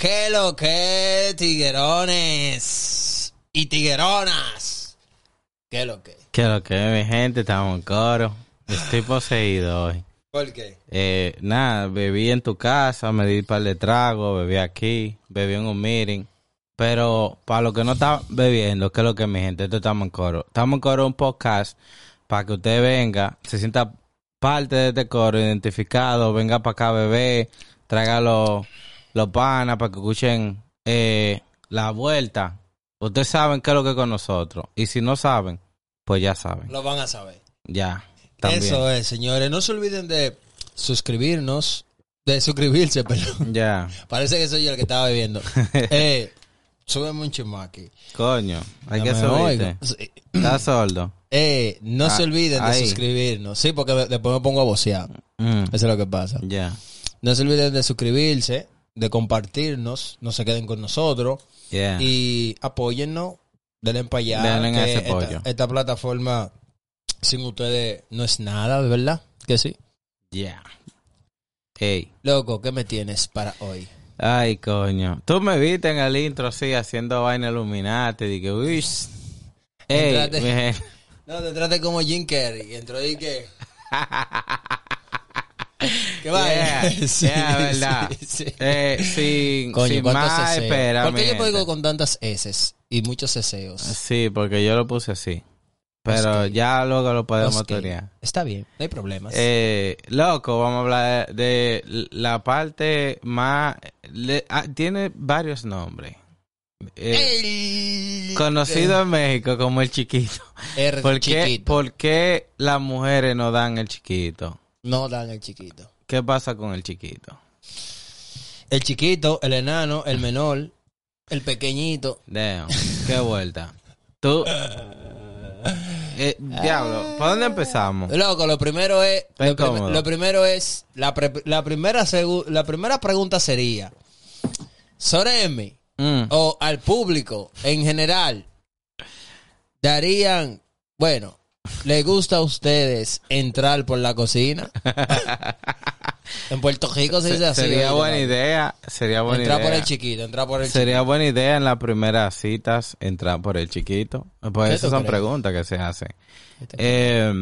¿Qué lo que, tiguerones y tigueronas? ¿Qué lo que? Que lo que mi gente, estamos en coro. Estoy poseído hoy. ¿Por qué? Eh, nada, bebí en tu casa, me di un par de tragos, bebí aquí, bebí en un meeting. Pero para los que no están bebiendo, ¿qué es lo que mi gente? Esto estamos en coro. Estamos en coro un podcast para que usted venga, se sienta parte de este coro, identificado, venga para acá a beber, traiga los, panas para que escuchen eh, la vuelta. Ustedes saben qué es lo que es con nosotros. Y si no saben, pues ya saben. Lo van a saber. Ya. También. Eso es, señores. No se olviden de suscribirnos. De suscribirse, perdón. Ya. Parece que soy yo el que estaba bebiendo. eh, súbeme un chismo aquí. Coño, hay que No subirte. Sí. Estás sordo. Eh, no Ah, se olviden de suscribirnos. Sí, porque después me pongo a vocear. Mm, Eso es lo que pasa. Ya. No se olviden de suscribirse, de compartirnos, no se queden con nosotros Yeah. y apóyennos, denle para allá. Denle que ese esta- plataforma sin ustedes no es nada, ¿verdad? Que sí. Yeah. Ey. Loco, ¿qué me tienes para hoy? Ay, coño. Tú me viste en el intro así, haciendo vaina Illuminati. Dije, uy. Ey, Entrate. mi gente. No, te trate como Jim Carrey. Entró y que... ¿Qué va? Yeah, Sí, yeah, verdad. sí, sí. Eh, sin, Coño, sin ¿cuántos más espera, ¿Por qué yo digo con tantas S y muchos ceseos? Sí, porque yo lo puse así. Pero ya luego lo podemos Ok, teorear. Está bien, no hay problemas. Eh, loco, vamos a hablar de la parte más... le- ah, tiene varios nombres. Eh, El- conocido en México como el chiquito. R ¿Por qué, chiquito. por qué las mujeres no dan el chiquito? No dan el chiquito. ¿Qué pasa con el chiquito? El chiquito, el enano, el menor, el pequeñito. Damn, qué vuelta. Tú... Eh, diablo, ¿por dónde empezamos? Loco, lo primero es. Lo, prim- incómodo. lo primero es. La, pre- la primera la primera pregunta sería. Soremi, Mm, o al público en general, darían. Bueno, ¿les gusta a ustedes entrar por la cocina? en Puerto Rico se dice así. sería buena idea, sería buena Entrar por idea. el chiquito, entrar por el Sería buena idea en las primeras citas entrar por el chiquito. Pues ¿Qué esas son crees? preguntas que se hacen. chiquito. Eh,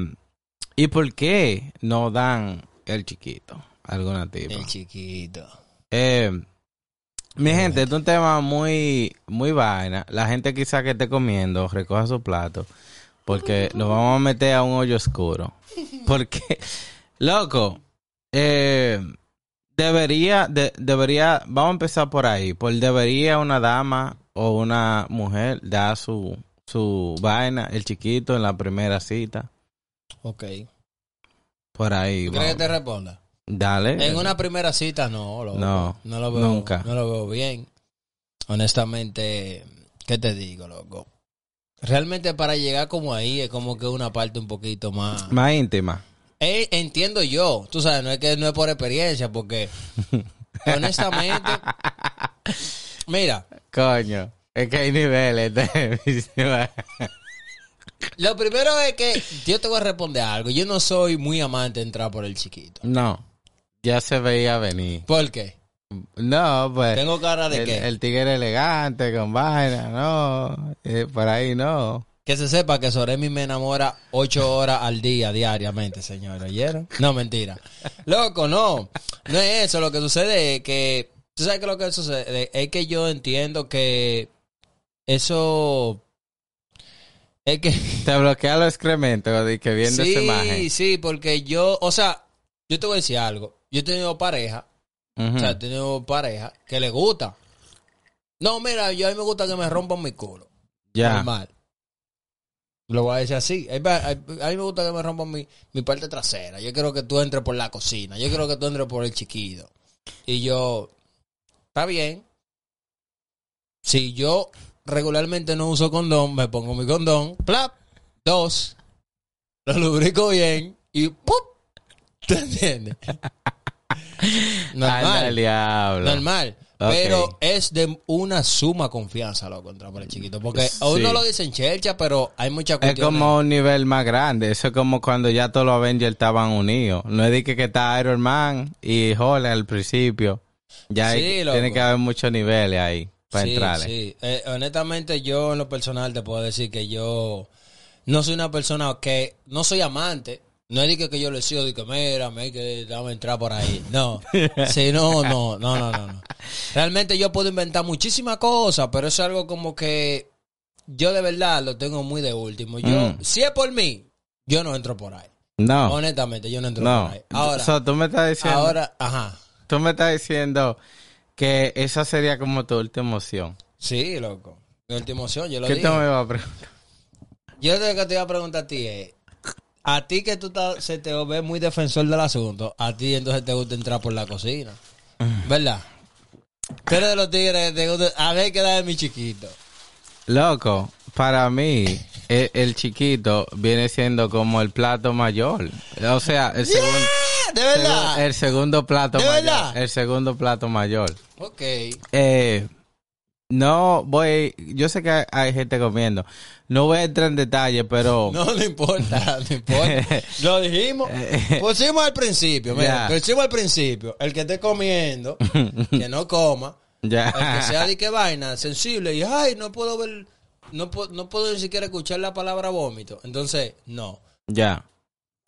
¿Y por qué no dan el chiquito? Alguna tipo. El chiquito. Eh, mi gente, este es un tema muy, muy vaina. La gente quizá que esté comiendo, recoja su plato. Porque nos vamos a meter a un hoyo oscuro. Porque, loco, eh, debería, de- debería, vamos a empezar por ahí. Por debería una dama o una mujer dar su, su vaina, el chiquito, en la primera cita. Ok. Por ahí. ¿Tú ¿Crees que te responda? Dale. En una primera cita no, loco. No, no lo veo, nunca. No lo veo bien. Honestamente, ¿qué te digo, loco? Realmente para llegar como ahí es como que una parte un poquito más... Más íntima. Eh, entiendo yo, tú sabes, no es que no es por experiencia, porque honestamente, mira, Coño, es que hay niveles de... lo primero es que yo te voy a responder algo. Yo no soy muy amante de entrar por el chiquito. no, ya se veía venir. ¿Por qué? No, pues... Tengo cara de el, que el tigre elegante con vaina, no. eh, por ahí no. Que se sepa que Soremi me enamora ocho horas al día diariamente, señor. ¿Oyeron? No, mentira. Loco, no. No es eso. Lo que sucede es que... ¿Tú sabes qué es lo que sucede? Es que yo entiendo que eso... Es que... Te bloquea los excrementos de que viendo sí, esa imagen. sí, porque yo... O sea, yo te voy a decir algo. Yo he tenido pareja Ujú. O sea, he tenido pareja que le gusta. No, mira, yo a mí me gusta que me rompan mi culo. Ya. Normal. Lo voy a decir así. A mí, me gusta que me rompan mi, mi parte trasera. Yo quiero que tú entres por la cocina. Yo quiero que tú entres por el chiquito. Y yo, está bien. Si yo regularmente no uso condón, me pongo mi condón. Plap. Dos. Lo lubrico bien. Y ¡pum! ¿Te entiendes? Normal. Normal. Pero es de una suma confianza, loco, entrar por el chiquito. Porque a uno Sí. lo dicen chelcha, pero hay muchas Es cuestiones. como un nivel más grande. Eso es como cuando ya todos los Avengers estaban unidos. No es de que, que está Iron Man y Hulk al principio. Ya hay- Sí, tiene que haber muchos niveles ahí para sí, entrarle. sí. Eh, honestamente, yo en lo personal te puedo decir que yo no soy una persona que no soy amante. No es de que, que yo le sigo de que mira, me hay que dame entrar por ahí. No. Sí, no, no, no, no, no, no. Realmente yo puedo inventar muchísimas cosas, pero es algo como que yo de verdad lo tengo muy de último. Yo, Mm. si es por mí, yo no entro por ahí. No, Honestamente, yo no entro no. por ahí. Ahora, So, tú me estás diciendo, ahora, ajá. tú me estás diciendo que esa sería como tu última opción. Sí, loco. Mi última opción, yo lo ¿Qué dije. tú me vas a preguntar? Yo lo que te iba a preguntar a ti es, a ti que tú estás- se te ve muy defensor del asunto, a ti entonces te gusta entrar por la cocina, ¿verdad? Tú eres de los tigres que te gusta, a ver qué da de mi chiquito. Loco, para mí, el, el chiquito viene siendo como el plato mayor. O sea, el segundo... ¡Ah! ¿De verdad? El segundo plato ¿De mayor. verdad? El segundo plato mayor. Ok. Eh, no voy, yo sé que hay, gente comiendo. No voy a entrar en detalle, pero No, no importa, no importa. Lo dijimos. Pusimos al principio, mira, pusimos al principio. El que esté comiendo, que no coma. ya. El que sea de qué vaina, sensible, y ay, no puedo ver, no, puedo- no puedo ni siquiera escuchar la palabra vómito. Entonces, no. ya.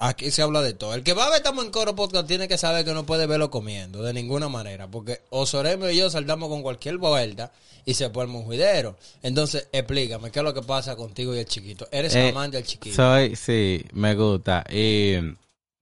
Aquí se habla de todo. El que va a ver Estamos en Coro Podcast tiene que saber que no puede verlo comiendo, de ninguna manera. Porque Osoremo y yo saltamos con cualquier vuelta y se pone un juidero. Entonces, explícame, ¿qué es lo que pasa contigo y el chiquito? ¿Eres Eh, amante del chiquito? Soy, sí, me gusta. Y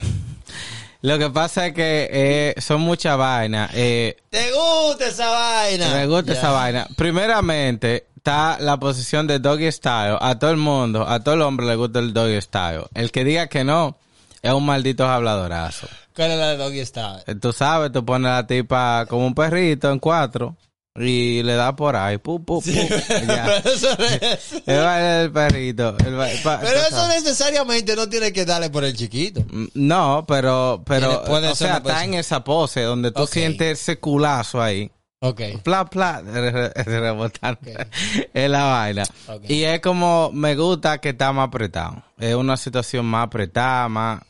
lo que pasa es que eh, son muchas vainas. Eh, ¿Te gusta esa vaina? me gusta esa vaina. Primeramente, está la posición de doggy style. A todo el mundo, a todo el hombre le gusta el doggy style. El que diga que no, es un maldito habladorazo. ¿Cuál es la de Doggy Style? Eh, Tú sabes, tú pones a la tipa como un perrito en cuatro y le das por ahí. Pu, pu, pu. Pero eso, es- El baile del perrito. pa- pero eso sabes. necesariamente no tiene que darle por el chiquito. Mm, No, pero, pero, o sea, está en esa pose donde tú sientes ese culazo ahí. Ok. Pla, pla, re- re- rebotando. Ok. Es la vaina. Y es como, me gusta que está más apretado. Es una situación más apretada, más,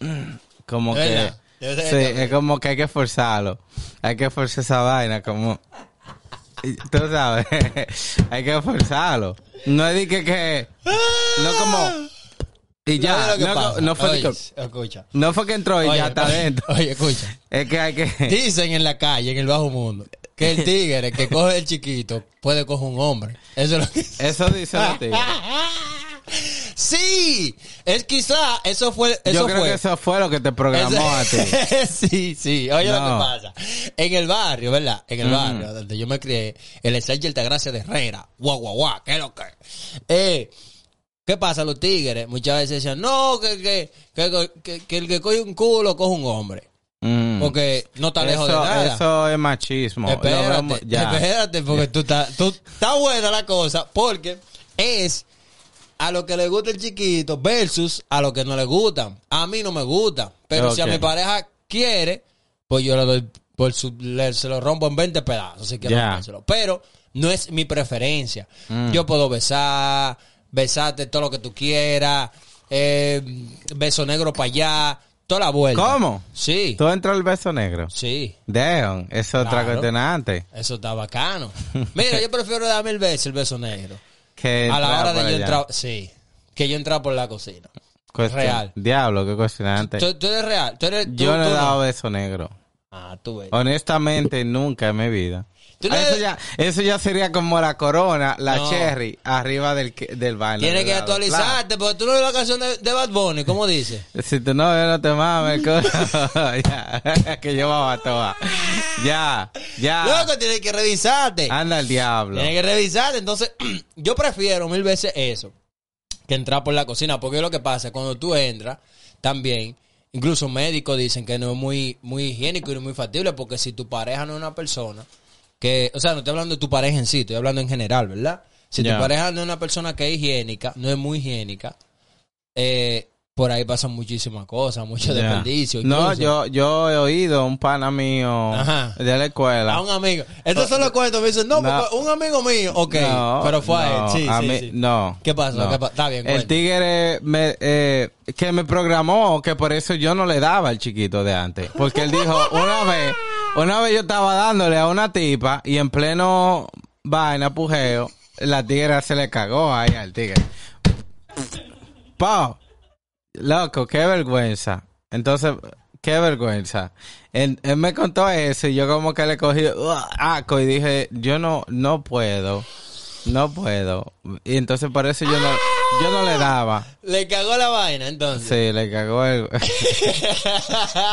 como ¿De que, sí, es como que hay que forzarlo. Hay que forzar esa vaina, como, tú sabes, hay que forzarlo. No es de que, que, no como, y ya, ¿Sabes lo que no, fue Oye, que, escucha. no fue que entró y Oye, ya está oye, adentro. Oye, escucha. Es que hay que, Dicen en la calle, en el bajo mundo, que el tigre que coge el chiquito puede coger un hombre. Eso es lo que... eso dice la tía. Sí, es quizá, eso fue, eso Yo creo fue. que eso fue lo que te programó a ti. sí, sí. Oye lo que pasa. En el barrio, ¿verdad? En el barrio donde yo me crié, el Sergio Altagracia de Herrera. Guau, guau, guau. ¿Qué es lo que? Eh, ¿Qué pasa? Los tigres muchas veces decían, no, que, que, que, que- que el que coge un culo coge un hombre. Mm. Porque no está lejos eso, de nada. eso es machismo. Espérate, vemos- ya. espérate, porque tú estás, tú, está buena la cosa, porque es a lo que le gusta el chiquito versus a lo que no le gusta. A mí no me gusta, pero si a mi pareja quiere, pues yo le doy, por su, le- se lo rompo en 20 pedazos, si quiere Ya. rompérselo. Pero no es mi preferencia. Mm. Yo puedo besar, besarte todo lo que tú quieras, eh, beso negro para allá, toda la vuelta. ¿Cómo? Sí, ¿Tú entras al beso negro? sí. Damn, es otra Claro. cuestionante. Eso está bacano. Mira, yo prefiero darme el beso, el beso negro. Que A la hora de yo entrar, sí. Que yo entrar por la cocina. Cuestión- real. Diablo, qué cuestionante. ¿Tú, tú eres real? ¿Tú eres, tú- Yo no he dado beso negro. Ah, tú ves. Honestamente, nunca en mi vida. Tú no Ah, eso, ya, eso ya sería como la corona, la No. cherry, arriba del, del vaina. Tienes que actualizarte, porque tú no ves la canción de, de Bad Bunny, ¿cómo dice? Si tu novio no te mames, ya, que yo me toa. Ya, ya. Loco, tienes que revisarte. Anda el diablo. Tienes que revisarte. Entonces, yo prefiero mil veces eso que entrar por la cocina. Porque lo que pasa, cuando tú entras, también, incluso médicos dicen que no es muy, muy higiénico y no es muy factible. Porque si tu pareja no es una persona que, o sea, no estoy hablando de tu pareja en sí, estoy hablando en general, ¿verdad? Si tu pareja no es una persona que es higiénica, no es muy higiénica, eh, por ahí pasan muchísimas cosas, mucho Ya. desperdicio. No, yo, yo he oído un pana mío Ajá. de la escuela. A un amigo. Estos son los cuentos. Me dicen, no, No. porque un amigo mío. Ok, No, pero fue a él. Sí, a sí, mí- sí. No. ¿Qué pasó? no. ¿Qué pa- Está bien, El tigre me, eh, que me programó que por eso yo no le daba al chiquito de antes. Porque él dijo, una vez, una vez yo estaba dándole a una tipa y en pleno vaina, pujeo, la tigre se le cagó ahí al tigre. Pau, loco, qué vergüenza. Entonces, qué vergüenza. Él, él me contó eso y yo como que le cogí uh, asco y dije, yo no, no puedo. No puedo. Y entonces por eso yo no, yo no le daba. Le cagó la vaina, entonces. Sí, le cagó el...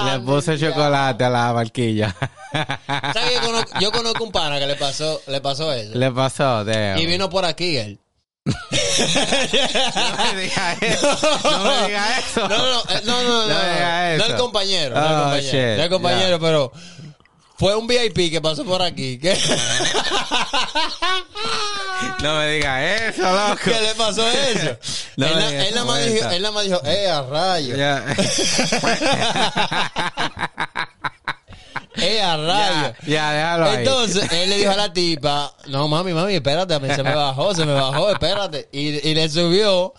le puse chocolate a la barquilla. ¿Sabes conozco- yo conozco un pana que le pasó, le pasó eso. le pasó, damn. Y vino por aquí él. No me diga eso. No me diga eso. No, no, no, eh, no, no, no, No no eso. el compañero, no Oh, no el compañero, Ya. pero fue un VIP que pasó por aquí. ¿Qué, No me diga eso, loco. ¿Qué le pasó eso? No él, digas él nada más dijo, él nada más dijo, eh, a rayo. Ya. Eh, a rayo. Ya, ya, déjalo ahí. Entonces, él le dijo a la tipa, no mami, mami, espérate, a mí se me bajó, se me bajó, espérate. Y, y le subió.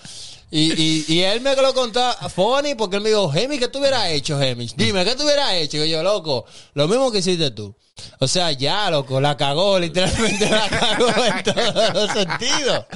Y, y, y él me lo contó funny porque él me dijo, Gemi, ¿qué tú hubieras hecho, Gemi? Dime, ¿qué tú hubieras hecho? Y yo, loco, lo mismo que hiciste tú. O sea, ya, loco, la cagó, literalmente la cagó en todos los sentidos.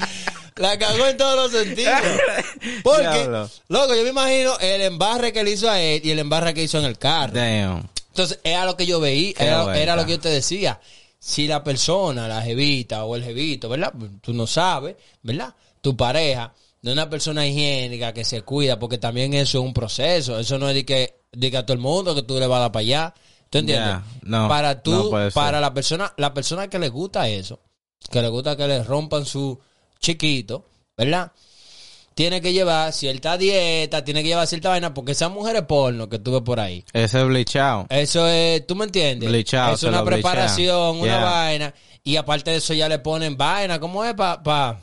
La cagó en todos los sentidos. Porque, loco, yo me imagino el embarre que le hizo a él y el embarre que hizo en el carro. Damn. Entonces, era lo que yo veía, era, era lo que yo te decía. Si la persona, la jevita o el jevito, ¿verdad? Tú no sabes, ¿verdad? Tu pareja es una persona higiénica que se cuida, porque también eso es un proceso. Eso no es de que diga a todo el mundo que tú le vas a dar para allá. ¿Tú entiendes? No, para tú, no para la persona, la persona que le gusta eso, que le gusta que le rompan su chiquito, ¿verdad? Tiene que llevar cierta dieta, tiene que llevar cierta vaina, porque esas mujeres porno que tuve por ahí, Ese es bleachado. eso es, ¿tú me entiendes? Bleachado, es una preparación, una Yeah. vaina. Y aparte de eso ya le ponen vaina. ¿Cómo es para... Pa,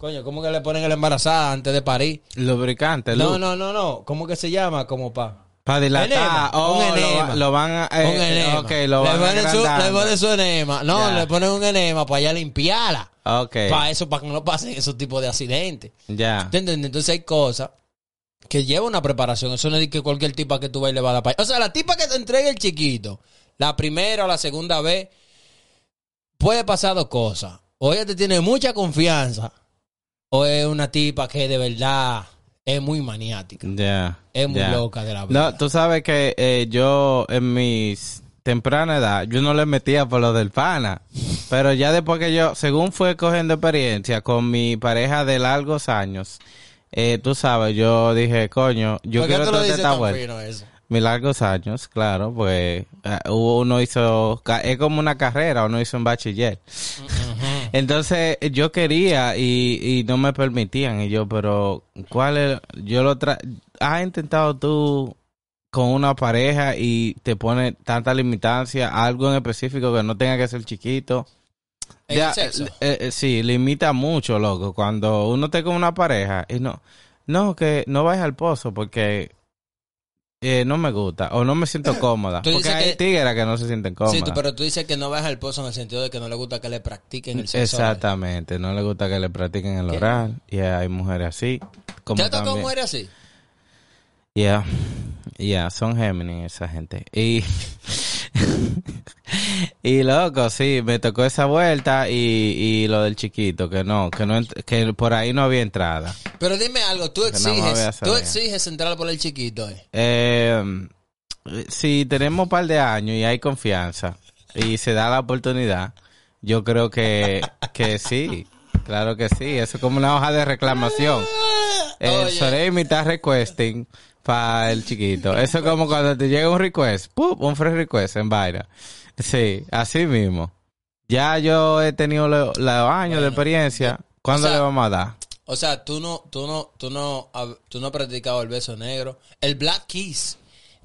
coño, ¿cómo que le ponen la embarazada antes de parir? Lubricante, No, no, no, no. ¿Cómo que se llama? Como pa... Para dilatar. Enema, Oh, un enema. lo van a... eh, un enema. Ok, lo le van ponen su, le ponen su enema. No, le ponen un enema para ya limpiarla. Ok, Para eso, para que no pasen esos tipos de accidentes. ya. ¿Te entiendes? Entonces hay cosas que lleva una preparación. Eso no es que cualquier tipa que tú vayas le va a dar pa- O sea, la tipa que te entregue el chiquito, la primera o la segunda vez, puede pasar dos cosas. O ella te tiene mucha confianza, o es una tipa que de verdad es muy maniática. Es muy loca de la vida. No, tú sabes que eh, yo en mis temprana edad, yo no le metía por lo del pana. Pero ya después que yo, según fue cogiendo experiencia con mi pareja de largos años, eh, tú sabes, yo dije, coño, yo ¿Por qué quiero tratar esta vuelta. Mis largos años, claro, pues eh, uno hizo, es como una carrera, uno hizo un bachiller. Entonces yo quería y, y no me permitían y yo, pero ¿cuál es? Yo lo tra ¿Has intentado tú con una pareja y te pone tanta limitancia, algo en específico que no tenga que ser chiquito? ¿En Ya, el sexo? eh, eh, sí, limita mucho, loco. Cuando uno está con una pareja y no, no, que no vayas al pozo porque eh, no me gusta o no me siento cómoda. Porque hay que- tigres que no se sienten cómodas. Sí, tú- pero tú dices que no vas al pozo en el sentido de que no le gusta que le practiquen el sexo. Exactamente, no le gusta que le practiquen el ¿Qué? oral. Y hay mujeres así. Como ¿Te ha tocado mujeres así? Yeah, yeah, son Géminis esa gente. Y, y loco, sí, me tocó esa vuelta y, y lo del chiquito, que no, que no, que por ahí no había entrada. Pero dime algo, tú exiges, tú exiges entrar por el chiquito, eh. Eh, si tenemos un par de años y hay confianza y se da la oportunidad, yo creo que, que sí. Claro que sí. Eso es como una hoja de reclamación. El Oye. Soremi está requesting para el chiquito. Eso es como cuando te llega un request. ¡pum! Un free request en vaina. Sí, así mismo. Ya yo he tenido lo- los años de experiencia. ¿Cuándo o sea, le vamos a dar? O sea, tú no, tú no, tú no, tú no has practicado el beso negro. El black kiss.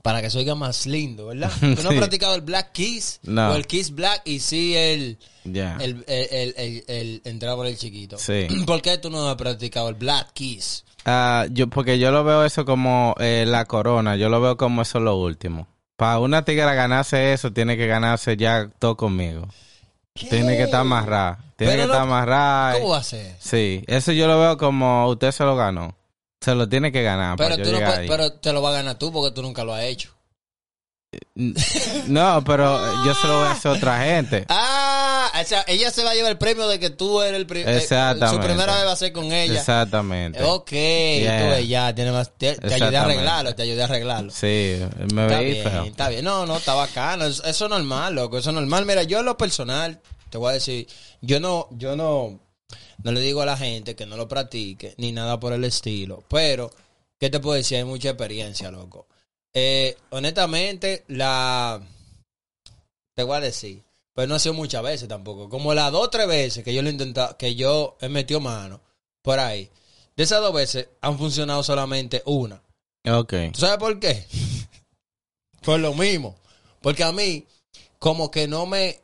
Para que se oiga más lindo, ¿verdad? Tú no has practicado el black kiss. No. O el kiss black y sí el, el, el, el, entrar por el chiquito. Sí. ¿Por qué tú no has practicado el black kiss? Ah, yo, porque yo lo veo eso como eh, la corona. Yo lo veo como eso lo último. Para una tigra ganarse eso, tiene que ganarse ya todo conmigo. Tiene que estar amarrada. Tiene Pero que no- estar amarrada. ¿Cómo va a ser? Sí, eso yo lo veo como usted se lo ganó. Se lo tiene que ganar. Pero, para yo tú no llegar puedes- ahí. pero te lo va a ganar tú porque tú nunca lo has hecho. No, pero yo se lo voy a hacer a otra gente. Ah, o sea, ella se va a llevar el premio de que tú eres el primer. Exactamente. Su primera vez va a ser con ella. Exactamente. Ok, Yeah. tú ya, tiene más, te, te ayudé a arreglarlo, te ayudé a arreglarlo. Sí, me Está veí bien, feo. está bien. No, no, está bacano. Eso, eso es normal, loco. Eso es normal. Mira, yo en lo personal, te voy a decir, yo no, yo no, no le digo a la gente que no lo practique, ni nada por el estilo. Pero, ¿qué te puedo decir? Hay mucha experiencia, loco. Eh, honestamente, la, te voy a decir, pero no ha sido muchas veces tampoco. Como las dos o tres veces que yo lo he intentado, que yo he metido mano por ahí. De esas dos veces han funcionado solamente una. Ok. ¿Tú sabes por qué? por lo mismo. Porque a mí, como que no me.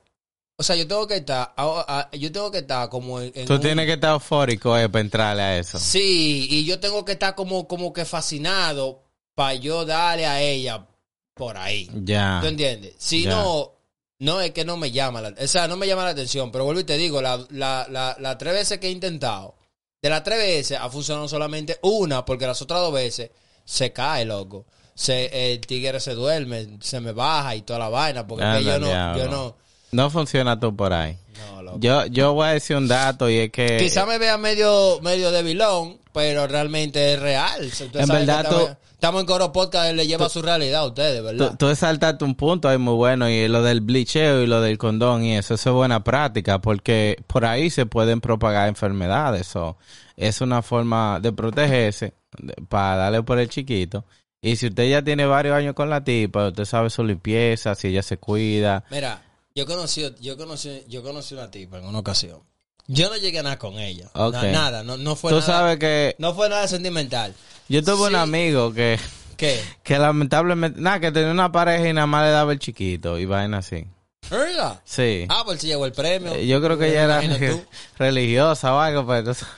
O sea, yo tengo que estar. a- a- yo tengo que estar como en. Tú un- tienes que estar eufórico eh, para entrarle a eso. Sí, y yo tengo que estar como, como que fascinado para yo darle a ella por ahí. Ya. ¿Tú entiendes? Si Ya. no, no es que no me llama la, o sea, no me llama la atención, pero vuelvo y te digo, la, la, la, las tres veces que he intentado, de las tres veces ha funcionado solamente una, porque las otras dos veces se cae, loco. Se, el tigre se duerme, se me baja y toda la vaina, porque yo no, yo no, No funciona todo por ahí. no, loco. Yo, yo voy a decir un dato y es que... Quizá me vea medio, medio debilón, pero realmente es real. En verdad, tú- estamos, en Coro Podcast, le lleva su realidad a ustedes, ¿verdad? Tú, tú exaltaste un punto ahí muy bueno y lo del blicheo y lo del condón y eso, eso es buena práctica porque por ahí se pueden propagar enfermedades o es una forma de protegerse de- para darle por el chiquito. Y si usted ya tiene varios años con la tipa, usted sabe su limpieza, si ella se cuida. Mira, yo conocí, yo conocí, yo conocí una tipa en una ocasión. Yo no llegué a nada con ella. Nada, no, no fue Tú nada. sabes que No fue nada sentimental. yo tuve un amigo que, ¿Qué? que lamentablemente, nada, que tenía una pareja y nada más le daba el chiquito y vaina así. ¿Verdad? Sí. Ah, pues se llevó el premio. Eh, Yo creo que ella era religiosa o algo, pero sabes.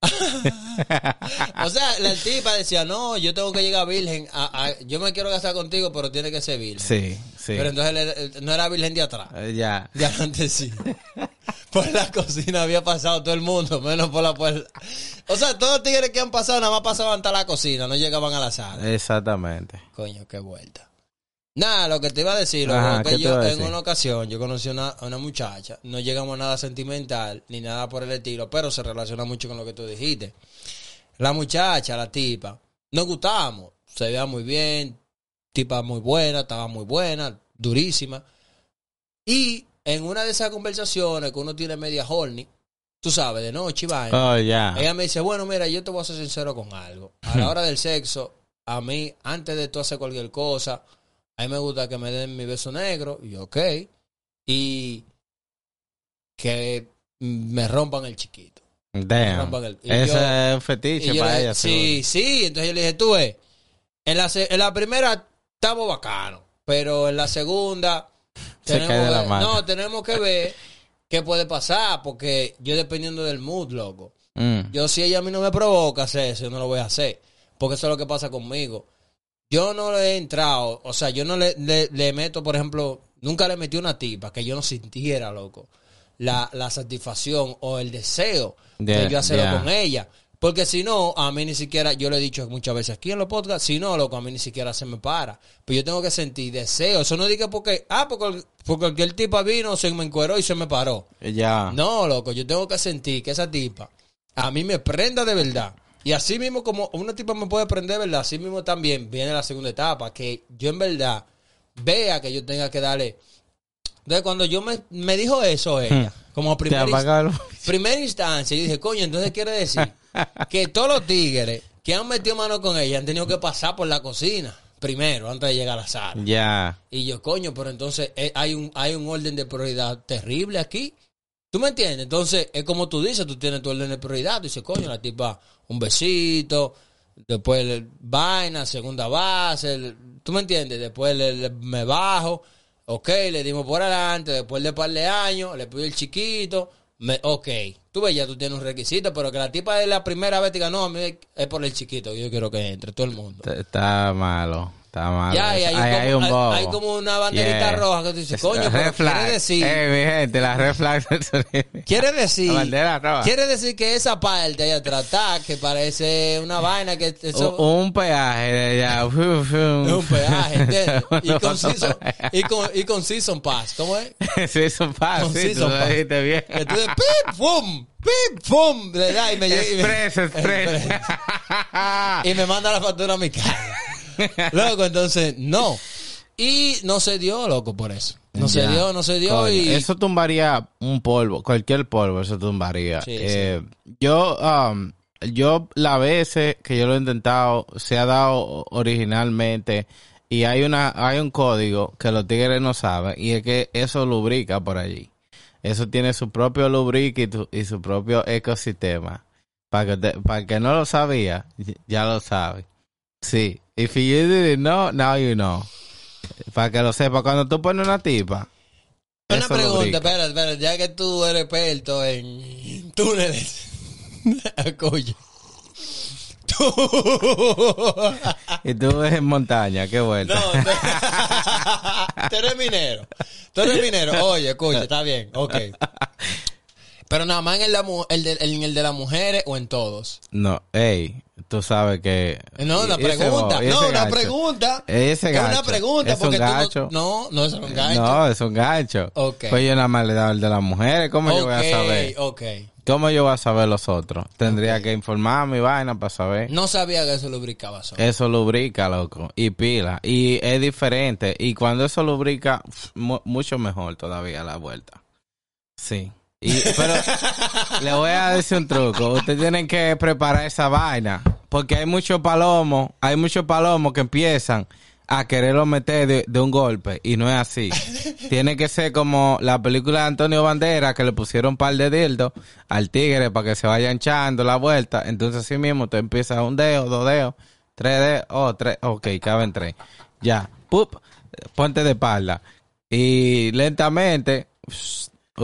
O sea, la tipa decía, no, yo tengo que llegar virgen. a- a- yo me quiero casar contigo, pero tiene que ser virgen. Sí, sí. Pero entonces él era- no era virgen de atrás. Eh, ya. De adelante sí. Por la cocina había pasado todo el mundo, menos por la puerta. O sea, todos los tigres que han pasado nada más pasaban hasta la cocina, no llegaban a la sala. Exactamente. Coño, qué vuelta. Nada, lo que te iba a decir, Ajá, que ¿qué te yo en una ocasión yo conocí a una, a una muchacha, no llegamos a nada sentimental ni nada por el estilo, pero se relaciona mucho con lo que tú dijiste. La muchacha, la tipa, nos gustábamos, se veía muy bien, tipa muy buena, estaba muy buena, durísima. Y en una de esas conversaciones que uno tiene media horny, tú sabes, de noche y vaina, Oh, ella me dice, bueno, mira, yo te voy a ser sincero con algo. A la hora del sexo, a mí, antes de tú hacer cualquier cosa, a mí me gusta que me den mi beso negro, y ok, y que me rompan el chiquito. Damn. el- Ese yo- es un fetiche para le- ella. sí, sí, entonces yo le dije, tú ves, en la, en la primera estamos bacanos, pero en la segunda Se cae de la que- mano. no, tenemos que ver qué puede pasar, porque yo dependiendo del mood, loco. seguro. Mm. Yo si ella a mí no me provoca hacer eso, yo no lo voy a hacer. Porque eso es lo que pasa conmigo. Yo no le he entrado, o sea, yo no le, le, le meto, por ejemplo, nunca le metí una tipa que yo no sintiera, loco, la, la satisfacción o el deseo Yeah, de yo hacerlo yeah. con ella. Porque si no, a mí ni siquiera, yo le he dicho muchas veces aquí en los podcasts, si no, loco, a mí ni siquiera se me para. Pues yo tengo que sentir deseo. Eso no diga porque, ah, porque, porque aquel tipo vino, se me encueró y se me paró. Ya. No, loco, yo tengo que sentir que esa tipa a mí me prenda de verdad. Y así mismo, como una tipa me puede prender, ¿verdad? Así mismo también viene la segunda etapa, que yo en verdad vea que yo tenga que darle. Entonces, cuando yo me, me dijo eso, ella, como Te primera, primera instancia, yo dije, coño, entonces quiere decir que todos los tigres que han metido mano con ella han tenido que pasar por la cocina primero, antes de llegar a la sala. Ya. Y yo, coño, pero entonces eh, hay un, hay un orden de prioridad terrible aquí. ¿Tú me entiendes? Entonces, es como tú dices, tú tienes tu orden de prioridad. Tú dices, coño, la tipa, un besito, después el vaina, segunda base, el- ¿tú me entiendes? Después le- me bajo, ok, le dimos por adelante, después de par de años, le pido el chiquito, me, ok. Tú ves, ya tú tienes un requisito, pero que la tipa de la primera vez diga, no, a mí es por el chiquito, yo quiero que entre todo el mundo. Está malo. Está malo. Ya, y hay, eso. Ahí como, hay un hay- bobo. hay como una banderita Yeah. roja que tú dices, Es- coño, pero quiere decir, Eh, mi gente, la red flag. quiere decir, La bandera roja. quiere decir que esa parte ahí atrás que parece una vaina que eso Un, un peaje de allá. un peaje, ¿entiendes? Y con, season, y con, y con season pass, ¿cómo es? un pass. Con Sí, tú season lo pass. dijiste bien. Tú dices, pip, pum, pip, pum, le da y me llega Express, express. y me manda la factura a mi casa. Loco, entonces, no. Y no se dio, loco, por eso. No se dio, no se dio Coño, y... Eso tumbaría un polvo, cualquier polvo, eso tumbaría. Sí, Eh, Yo, um, yo las veces que yo lo he intentado, se ha dado originalmente y hay una, hay un código que los tigres no saben y es que eso lubrica por allí. Eso tiene su propio lubrique y, tu- y su propio ecosistema. Para que, te- para el que no lo sabía, ya lo sabe. Sí. If you didn't know, now you know. Para que lo sepa, cuando tú pones una tipa. Una pregunta, espera, espera, ya que tú eres experto en túneles. Coño. Tú. Y tú ves en montaña, qué vuelta. No, tú, tú eres minero. Tú eres minero. Oye, escucha, está bien, ok. Pero nada más en el de, en el de las mujeres o en todos. No, ey, tú sabes que... No, una y ese pregunta. y no, una gacho. pregunta. Ese Es una pregunta Es un porque tú no- no, no es un gancho. No, es un gancho. Ok. Pues yo nada más le el de las mujeres. ¿Cómo yo voy a saber? ok. ¿Cómo yo voy a saber los otros? Tendría que informar mi vaina para saber. No sabía que eso lubricaba solo. Eso lubrica, loco. Y pila. Y es diferente. Y cuando eso lubrica, mucho mejor todavía la vuelta. Sí. Y, pero le voy a decir un truco. Ustedes tienen que preparar esa vaina. Porque hay muchos palomos, hay muchos palomos que empiezan a quererlo meter de, de un golpe. Y no es así. Tiene que ser como la película de Antonio Bandera que le pusieron un par de dildos al tigre para que se vaya echando la vuelta. Entonces así mismo tú empiezas un dedo, dos dedos, tres dedos, oh, tres, ok, caben tres. Ya, pup, ponte de espalda. Y lentamente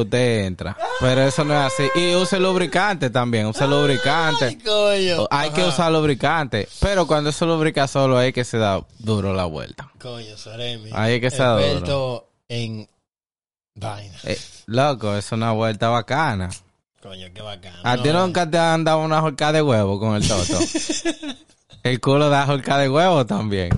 usted entra. Pero eso no es así. Y use lubricante también, use lubricante. Ay, coño. Hay que usar lubricante. Pero cuando eso lubrica solo hay que se da duro la vuelta. Coño, Saremi. Ahí es que está duro. Experto en vaina. Eh, loco, es una vuelta bacana. Coño, qué bacano. ¿A ti nunca te han dado una horca de huevo con el toto? el culo da horca de huevo también.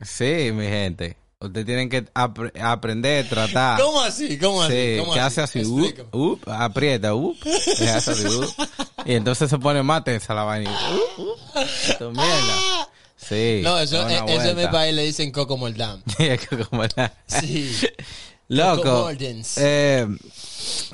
Sí, mi gente. Ustedes tienen que apre- aprender, tratar. ¿Cómo así? ¿Cómo así? Sí, ¿Cómo que hace así, up, up, aprieta, up, y hace así, up, y entonces se pone más tensa la vaina. up, tu mierda. Sí. No, eso, eh, una eso en mi país le dicen Coco Moldán. Como la- Sí. Loco. Coco. Eh,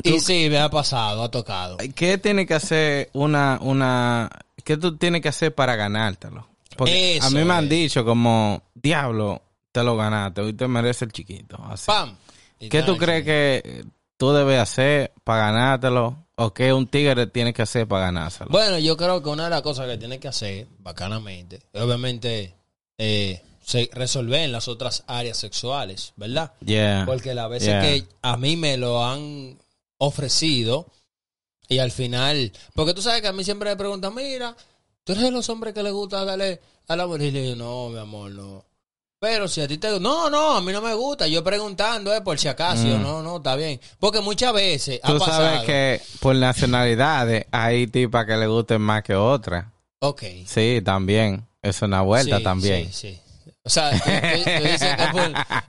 Y sí, me ha pasado, ha tocado. ¿Qué tiene que hacer una, una, qué tú tienes que hacer para ganártelo? Porque a Eso mí me han es. dicho como, diablo, te lo ganaste, hoy te mereces el chiquito. Así. ¡Pam! Y ¿Qué tú crees que tú debes hacer para ganártelo? ¿O qué un tigre tiene que hacer para ganárselo? Bueno, yo creo que una de las cosas que tiene que hacer, bacanamente, es obviamente eh, resolver en las otras áreas sexuales, ¿verdad? yeah. Porque las veces Yeah. que a mí me lo han ofrecido y al final, porque tú sabes que a mí siempre me preguntan, mira, tú eres de los hombres que le gusta darle a la mujer y le digo, no, mi amor, no. Pero si a ti te no, no, a mí no me gusta. Yo preguntando, eh, por si acaso, yo, no, no, está bien. Porque muchas veces ha Mm. Tú pasado. sabes que por nacionalidades hay tipas que le gusten más que otras. Ok. Sí, también. Es una vuelta Sí, también. Sí, sí. O sea, tú, tú- tú dices que es por-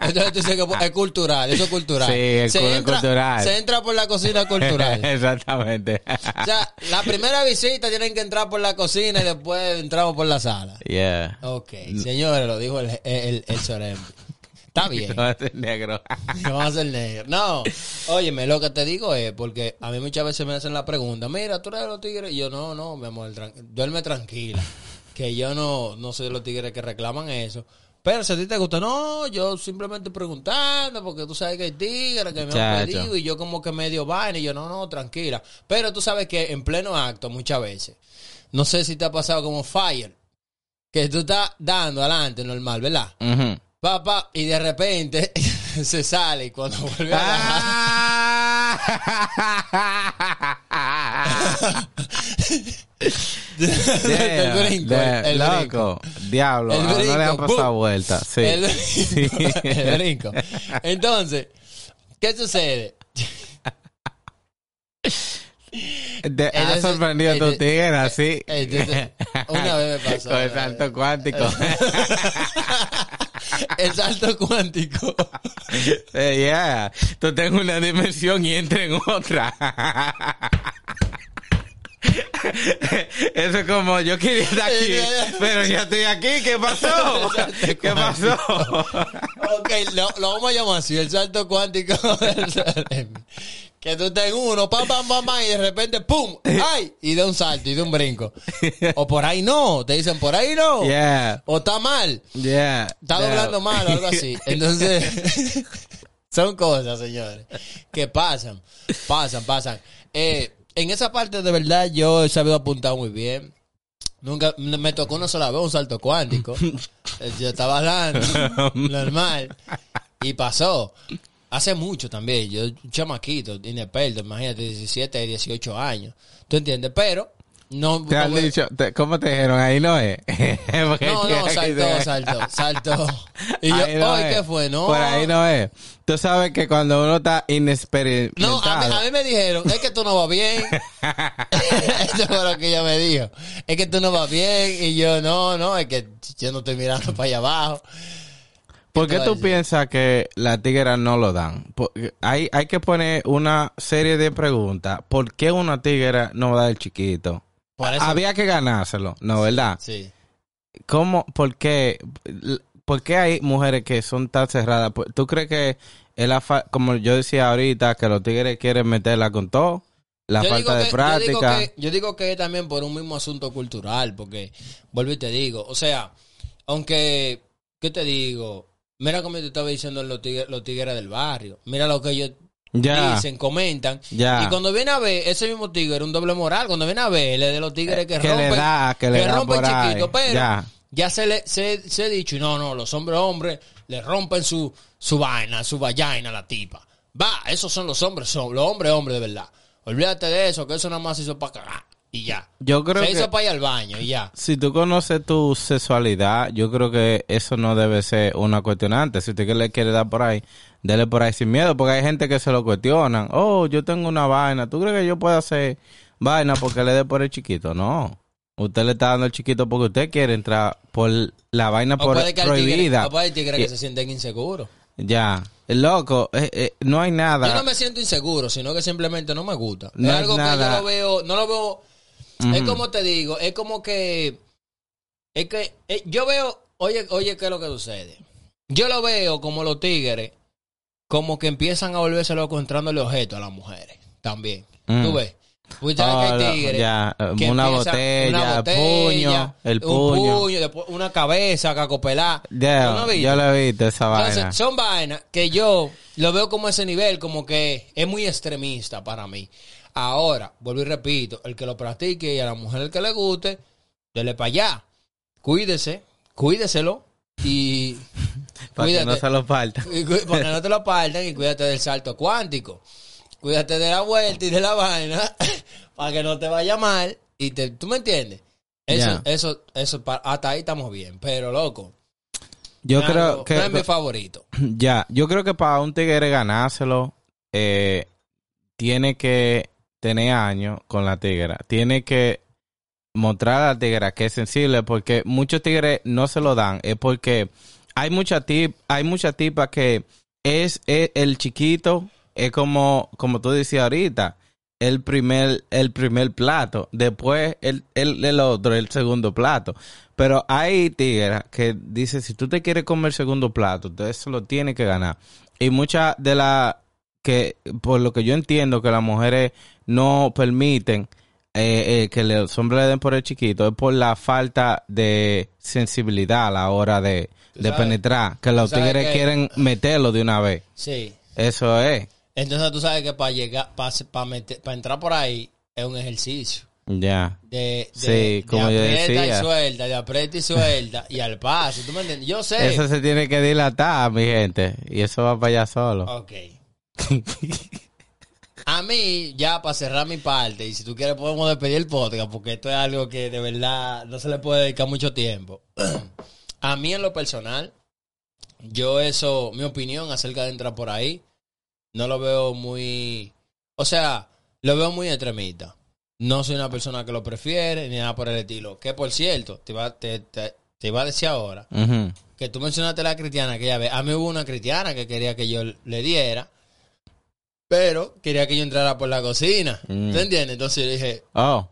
entonces tú dices que es cultural, eso es cultural. Sí, es se entra, cultural. Se entra por la cocina cultural. Exactamente. O sea, la primera visita tienen que entrar por la cocina y después entramos por la sala. yeah. Ok, señores, lo dijo el, el, el Sorembi. Está bien. No es negro. No vas a ser negro. No, óyeme, lo que te digo es porque a mí muchas veces me hacen la pregunta, mira, tú eres de los tigres. Y yo, no, no, mi amor, tran- duerme tranquila. Que yo no, no soy de los tigres que reclaman eso. Pero si a ti te gusta, no, yo simplemente preguntando, porque tú sabes que hay tigres que me han pedido y yo como que medio vaina y yo, no, no, tranquila. Pero tú sabes que en pleno acto muchas veces, no sé si te ha pasado como fire, que tú estás dando adelante normal, ¿verdad? Ujú. Papá, y de repente se sale y cuando vuelve a Ah. el brinco, el, el brinco. loco, diablo, El a uno le han brinco, pasado boom. vueltas. Sí. El, Sí. el brinco. Entonces, ¿qué sucede? Te ha sorprendido tu entonces, tigre así. una vez me pasó, Con el salto cuántico. el salto cuántico. Eh, yeah. Tú tengo una dimensión y entra en otra. Eso es como yo quería estar aquí, pero ya estoy aquí. ¿Qué pasó? ¿Qué pasó? Ok, lo, lo vamos a llamar así, el salto cuántico. Que tú estás en uno, pam, pam, pam, pam, y de repente, ¡pum! ¡Ay! Y de un salto y de un brinco. O por ahí no, te dicen por ahí no. Yeah, O está mal, yeah. está doblando mal o algo así. Entonces, son cosas, señores, que pasan, pasan, pasan. Eh, en esa parte de verdad yo he sabido apuntar muy bien. Nunca me tocó una sola vez un salto cuántico. Eh, Yo estaba hablando normal y pasó. Hace mucho también. Yo, chamaquito, inexperto, imagínate, 17, 18 años. ¿Tú entiendes? Pero, no. Te han no- dicho, te- ¿cómo te dijeron? Ahí no es. No, no, saltó, saltó, saltó. Y yo, no es. ¿qué fue? No. Por ahí no es. Tú sabes que cuando uno está No, inexperimentado. a mí, a mí me dijeron, es que tú no vas bien. Eso fue lo que ella me dijo. Es que tú no vas bien. Y yo, no, no, es que yo no estoy mirando para allá abajo. ¿Por qué tú piensas que las tigras no lo dan? Hay, hay que poner una serie de preguntas. ¿Por qué una tigra no da el chiquito? Había que ganárselo, ¿no, verdad? Sí. ¿Cómo? ¿Por qué? ¿Por qué hay mujeres que son tan cerradas? Pues, ¿Tú crees que es la fa- como yo decía ahorita, que los tigres quieren meterla con todo? La Yo falta de que- práctica. Yo digo, que, yo digo que es también por un mismo asunto cultural, porque, vuelvo y te digo, o sea, aunque, ¿qué te digo? Mira como yo te estaba diciendo los tigres, los tigres del barrio. Mira lo que ellos ya, dicen, comentan. ya. Y cuando viene a ver, ese mismo tigre, un doble moral, cuando viene a ver, él es de los tigres que, que rompen, le da, que le rompen ahí. chiquito, pero Ya. ya, se le se, se ha dicho, y no, no, los hombres hombres le rompen su, su vaina, su vagina a la tipa. Va, esos son los hombres, son los hombres hombres de verdad. Olvídate de eso, que eso nada más hizo para cagar. Y ya. Yo creo se que hizo para ir al baño y ya. si tú conoces tu sexualidad, yo creo que eso no debe ser una cuestionante. Si usted le quiere dar por ahí, dele por ahí sin miedo, porque hay gente que se lo cuestionan. Oh, yo tengo una vaina. ¿Tú crees que yo puedo hacer vaina porque le dé por el chiquito? No. Usted le está dando el chiquito porque usted quiere entrar por la vaina por tigre, prohibida. tigre Y- que se sienten inseguros. Ya. Loco, eh, eh, no hay nada. Yo no me siento inseguro, sino que simplemente no me gusta. No es algo que yo lo veo, no lo veo. Es como te digo, es como que. Es que eh, yo veo. Oye, oye, ¿qué es lo que sucede? Yo lo veo como los tigres, como que empiezan a volverse locos entrándole objetos a las mujeres. También. Mm. Tú ves. Pues sabes que hay tigres. ya, eh, que una botella, una el puño, el un puño. después una cabeza, cacopelá. Ya, ¿Tú no yo lo he visto esa Entonces, vaina. son vainas que yo lo veo como ese nivel, como que es muy extremista para mí. Ahora, vuelvo y repito, el que lo practique y a la mujer el que le guste, dele para allá. Cuídese, cuídeselo y Para que cuídate. no se lo cu- para que no te lo partan y cuídate del salto cuántico. Cuídate de la vuelta y de la vaina para que no te vaya mal. Y te, ¿Tú me entiendes? Eso, eso, eso, hasta ahí estamos bien. Pero, loco, Yo creo algo- que no es mi favorito. ya, yo creo que para un tigre ganárselo eh, tiene que tener años con la tigra. Tiene que mostrar a la tigra que es sensible porque muchos tigres no se lo dan. Es porque hay mucha tip, hay mucha tipa que es, es el chiquito, es como, como tú decías ahorita, el primer, el primer plato, después el, el, otro, el segundo plato. Pero hay tigres que dice si tú te quieres comer el segundo plato, entonces eso lo tienes que ganar. Y muchas de las que, por lo que yo entiendo, que las mujeres no permiten eh, eh, que los hombres le den por el chiquito, es por la falta de sensibilidad a la hora de, penetrar, que los tigres que- quieren meterlo de una vez. Sí. Eso es. Entonces tú sabes que para llegar, para, para entrar por ahí es un ejercicio. Ya. De, de, Sí, de como yo aprieta decía. y suelta, de aprieta y suelta, y al paso, ¿tú me entiendes? Yo sé. Eso se tiene que dilatar, mi gente. Y eso va para allá solo. Ok. A mí, ya para cerrar mi parte, y si tú quieres podemos despedir el podcast, porque esto es algo que de verdad no se le puede dedicar mucho tiempo. A mí en lo personal, yo eso, mi opinión acerca de entrar por ahí, no lo veo muy... O sea, lo veo muy extremista. No soy una persona que lo prefiere, ni nada por el estilo. Que por cierto, te iba, te, te- te iba a decir ahora, que tú mencionaste la cristiana que ya ve. A mí hubo una cristiana que quería que yo le diera, pero quería que yo entrara por la cocina. Mm. ¿Te entiendes? Entonces yo dije, Oh,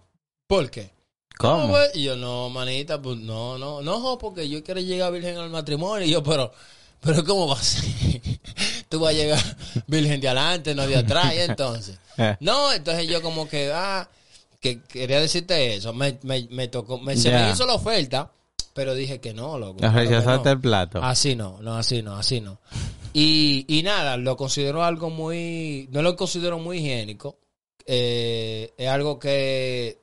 ¿por qué? ¿cómo? pues? Y yo, no, manita, pues no, no, no, porque yo quiero llegar virgen al matrimonio. Y yo, pero, pero ¿cómo va a ser? Tú vas a llegar virgen de adelante, no de atrás, y entonces. Eh. No, entonces yo como que, ah, que quería decirte eso. Me, me, me tocó, me, se me hizo la oferta, pero dije que no, loco. ¿Nos claro que rechazaste no. el plato? Así no, no, así no, así no. Y, y nada, lo considero algo muy, no lo considero muy higiénico. Eh, es algo que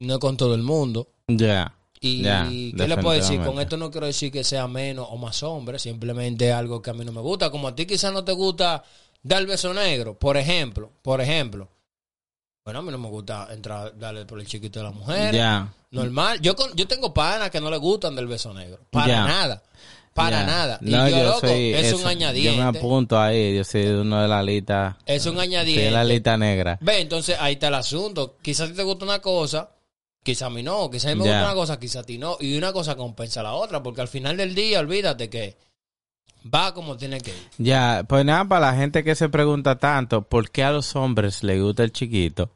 no es con todo el mundo. Ya. Y Ya, ¿qué le puedo decir? Con esto no quiero decir que sea menos o más hombre, simplemente algo que a mí no me gusta. Como a ti quizás no te gusta dar beso negro, por ejemplo, por ejemplo. Bueno, a mí no me gusta entrar, darle por el chiquito de la mujer. Ya. Normal. Yo con, yo tengo panas que no le gustan del beso negro. Para nada. Para nada. Y No, yo, loco, soy es eso, un Yo me añadiente. apunto ahí. Yo soy uno de la lista. Es un Soy añadiente. de la lista negra. Ve, entonces ahí está el asunto. Quizás te gusta una cosa, quizás a mí no. Quizás a mí me gusta una cosa, quizás a ti no. Y una cosa compensa a la otra, porque al final del día, olvídate que va como tiene que ir. Ya, pues nada, para la gente que se pregunta tanto, ¿por qué a los hombres les gusta el chiquito?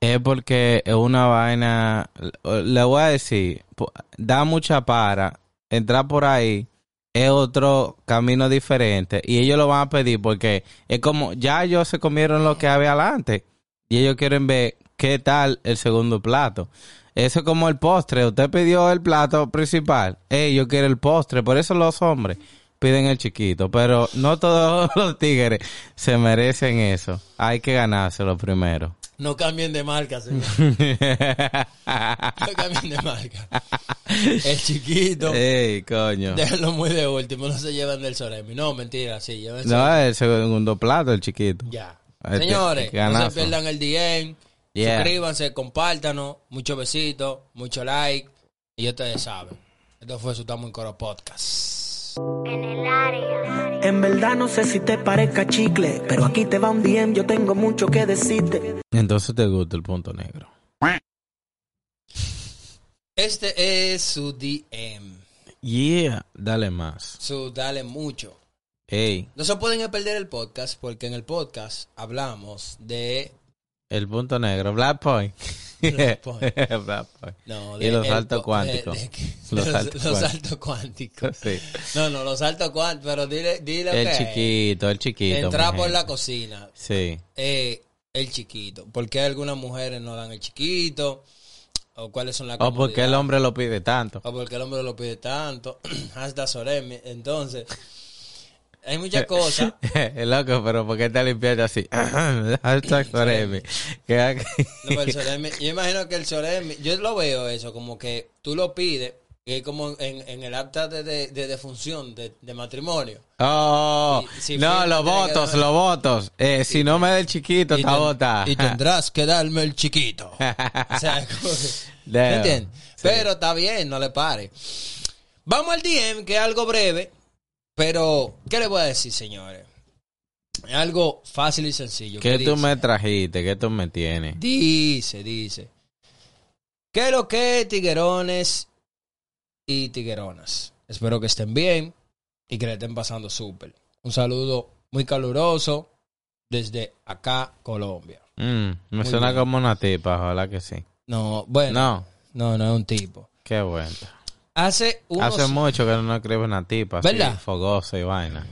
Es porque es una vaina, le voy a decir, da mucha para, entrar por ahí es otro camino diferente y ellos lo van a pedir porque es como, ya ellos se comieron lo que había adelante y ellos quieren ver qué tal el segundo plato. Eso es como el postre, usted pidió el plato principal, Ey, yo quiero el postre, por eso los hombres piden el chiquito, pero no todos los tigres se merecen eso. Hay que ganárselo primero. No cambien de marca, señor. No cambien de marca. El chiquito. Ey, coño. Déjenlo muy de último, no se llevan del Soremi. No, mentira, sí, llévense. No, es el segundo plato, el chiquito. Ya. Este, Señores, no se pierdan el DM. Yeah. Suscríbanse, compártanos. Muchos besitos, mucho like. Y ya ustedes saben. Esto fue Sutamo en Coro Podcast. En verdad no sé si te parezca chicle, pero aquí te va un DM, yo tengo mucho que decirte. Entonces te gusta el punto negro. Este es su DM. Yeah, dale más. Su dale mucho. Ey, No se pueden perder el podcast porque en el podcast hablamos de el punto negro, Black Point. Black Point. Black Point. No, Y los el saltos cuánticos. de- de Los saltos cuánticos. Sí. No, no, los saltos cuánticos. Pero dile, dile El que chiquito, el chiquito. Entrar por la cocina. Sí. Eh, el chiquito. ¿Por qué algunas mujeres no dan el chiquito? ¿O cuáles son las O porque el comodidades? hombre lo pide tanto. O porque el hombre lo pide tanto. Hasta Soremi. Entonces, hay muchas cosas. Loco, pero ¿por qué te limpiaste así? Hashtag Soremi. Que- No, el Soremi- yo imagino que el Soremi, yo lo veo eso, como que tú lo pides, y es como en, en el acta de, de, de defunción, de, de matrimonio. Oh, Y- si no, los que votos, darme- los votos. Eh, si no me da el chiquito, está votado. y tendrás que darme el chiquito. O sea, es como que- ¿me Damn. entiendes? Sí. Pero está bien, no le pare. Vamos al DM, que es algo breve, pero ¿qué le voy a decir, señores? Es algo fácil y sencillo. ¿Qué tú dice? me trajiste? ¿Qué tú me tienes? Dice, dice. ¿Qué lo que, tiguerones y tigueronas? Espero que estén bien. y que le estén pasando súper. Un saludo muy caluroso desde acá, Colombia. Mm, me Muy suena bien. como una tipa, ojalá que sí. No, bueno, No, no, no, es un tipo. qué bueno. Hace unos... Hace mucho que no escribe una tipa así, ¿Verdad? fogosa y vaina.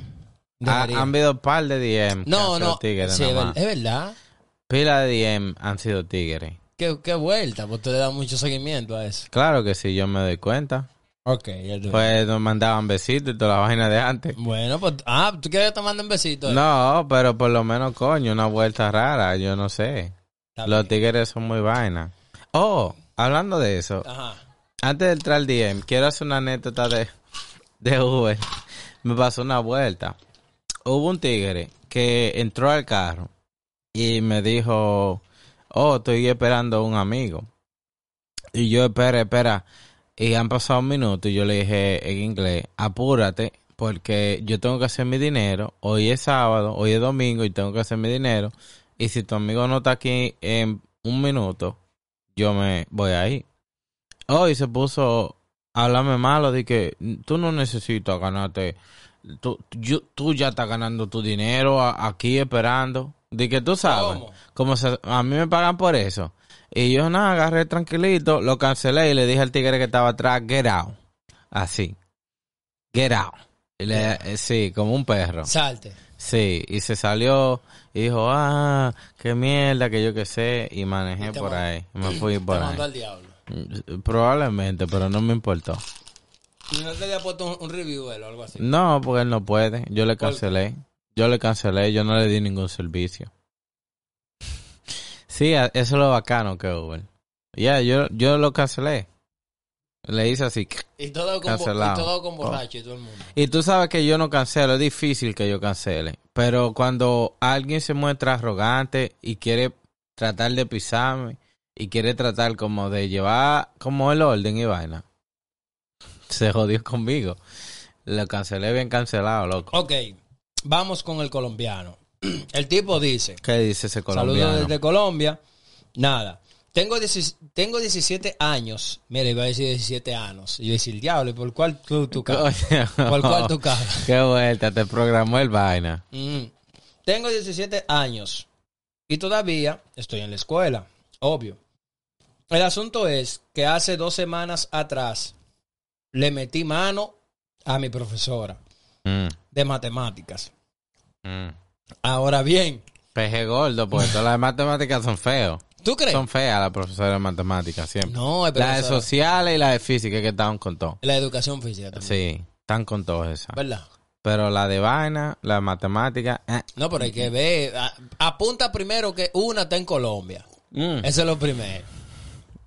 Ha- han habido un par de DM. No, no, tigres sí, es, verdad. Pila de DM han sido tigres. Qué, qué vuelta, pues tú le das mucho seguimiento a eso. Claro que sí, yo me doy cuenta. Ok, ya Pues nos mandaban besitos y toda la vaina de antes. Bueno, pues, ah, ¿tú quieres que te manden besitos? No, pero por lo menos, coño, una vuelta rara, yo no sé. Está Los bien. tigres son muy vainas. Oh, hablando de eso, Ajá. Antes de entrar al DM, quiero hacer una anécdota de, de Uber. Me pasó una vuelta. Hubo un tigre que entró al carro y me dijo, oh, estoy esperando a un amigo. Y yo, espera, espera. Y han pasado un minuto y yo le dije en inglés, apúrate porque yo tengo que hacer mi dinero. Hoy es sábado, hoy es domingo y tengo que hacer mi dinero. Y si tu amigo no está aquí en un minuto, yo me voy ahí. Hoy se puso a hablarme malo de que tú no necesitas ganarte. Tú, yo- tú ya estás ganando tu dinero a- aquí esperando. De que tú sabes. ¿Cómo? Como se- a mí me pagan por eso. Y yo nada, agarré tranquilito, lo cancelé y le dije al tigre que estaba atrás, get out. Así. Get out. Y le- eh, sí, como un perro. Salte. Sí, y se salió y dijo, ah, qué mierda, que yo qué sé, y manejé Y por man- ahí. Me fui por Te ahí. mandó al diablo. Mm, Probablemente, pero no me importó. ¿Y no te había puesto un, un review él o algo así? No, porque él no puede. Yo le cancelé. Yo le cancelé, yo no le di ningún servicio. Sí, eso es lo bacano que Uber. Ya, yo, yo lo cancelé. Le hice así. Y todo con, bo- y Cancelado. todo con Oh. borracho y todo el mundo. Y tú sabes que yo no cancelo, es difícil que yo cancele. Pero cuando alguien se muestra arrogante y quiere tratar de pisarme y quiere tratar como de llevar como el orden y vaina, se jodió conmigo. Lo cancelé bien cancelado, loco. Ok, vamos con el colombiano. El tipo dice, ¿Qué dice ese saludos colombiano? desde Colombia. Nada, tengo, 10 tengo 17 años. Mira, iba a decir 17 años. Y yo el diablo, ¿y por cuál tú, cagas? Coño. ¿Por cuál tú cagas? Qué vuelta, te programó el vaina. Mm. Tengo 17 años y todavía estoy en la escuela, obvio. El asunto es que hace dos semanas atrás le metí mano a mi profesora Mm, de matemáticas. mm. Ahora bien, Peje gordo, porque todas las matemáticas son feos. ¿tú crees? Son feas las profesoras de matemáticas siempre. No, es Las de sociales y las de física que estaban con todo. la educación física también. Sí, están con todas esas. ¿Verdad? Pero la de vaina, la de matemática, eh. No, pero hay que ver. Apunta primero que una está en Colombia. Mm, Eso es lo primero.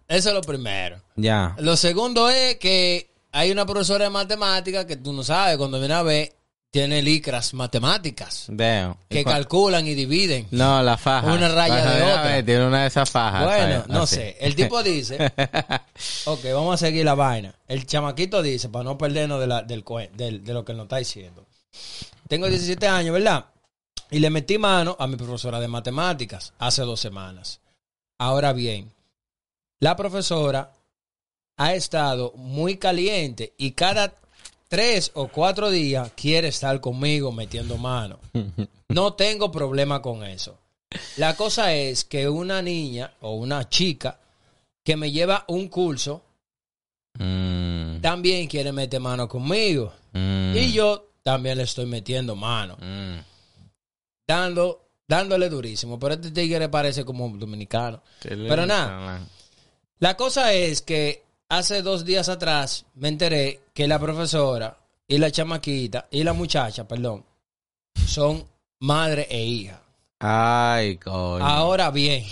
Eso es lo primero. ya. Lo segundo es que hay una profesora de matemáticas que tú no sabes, cuando viene a ver, tiene licras matemáticas Veo. que ¿Y cua- calculan y dividen. No, la faja. Una raya de otra. ver, Tiene una de esas fajas. Bueno, no Así. sé. El tipo dice, ok, vamos a seguir la vaina. El chamaquito dice, para no perdernos de, la, del, del- de lo que nos está diciendo. Tengo 17 años, ¿verdad? Y le metí mano a mi profesora de matemáticas hace dos semanas. Ahora bien, la profesora ha estado muy caliente y cada tres o cuatro días quiere estar conmigo metiendo mano. No tengo problema con eso. La cosa es que una niña o una chica que me lleva un curso Mm, también quiere meter mano conmigo. mm, Y yo también le estoy metiendo mano. mm. Dando, dándole durísimo. Pero este tigre parece como un dominicano. Pero nada. La cosa es que hace dos días atrás me enteré que la profesora y la chamaquita y la muchacha, perdón, son madre e hija. Ay, coño. Ahora bien,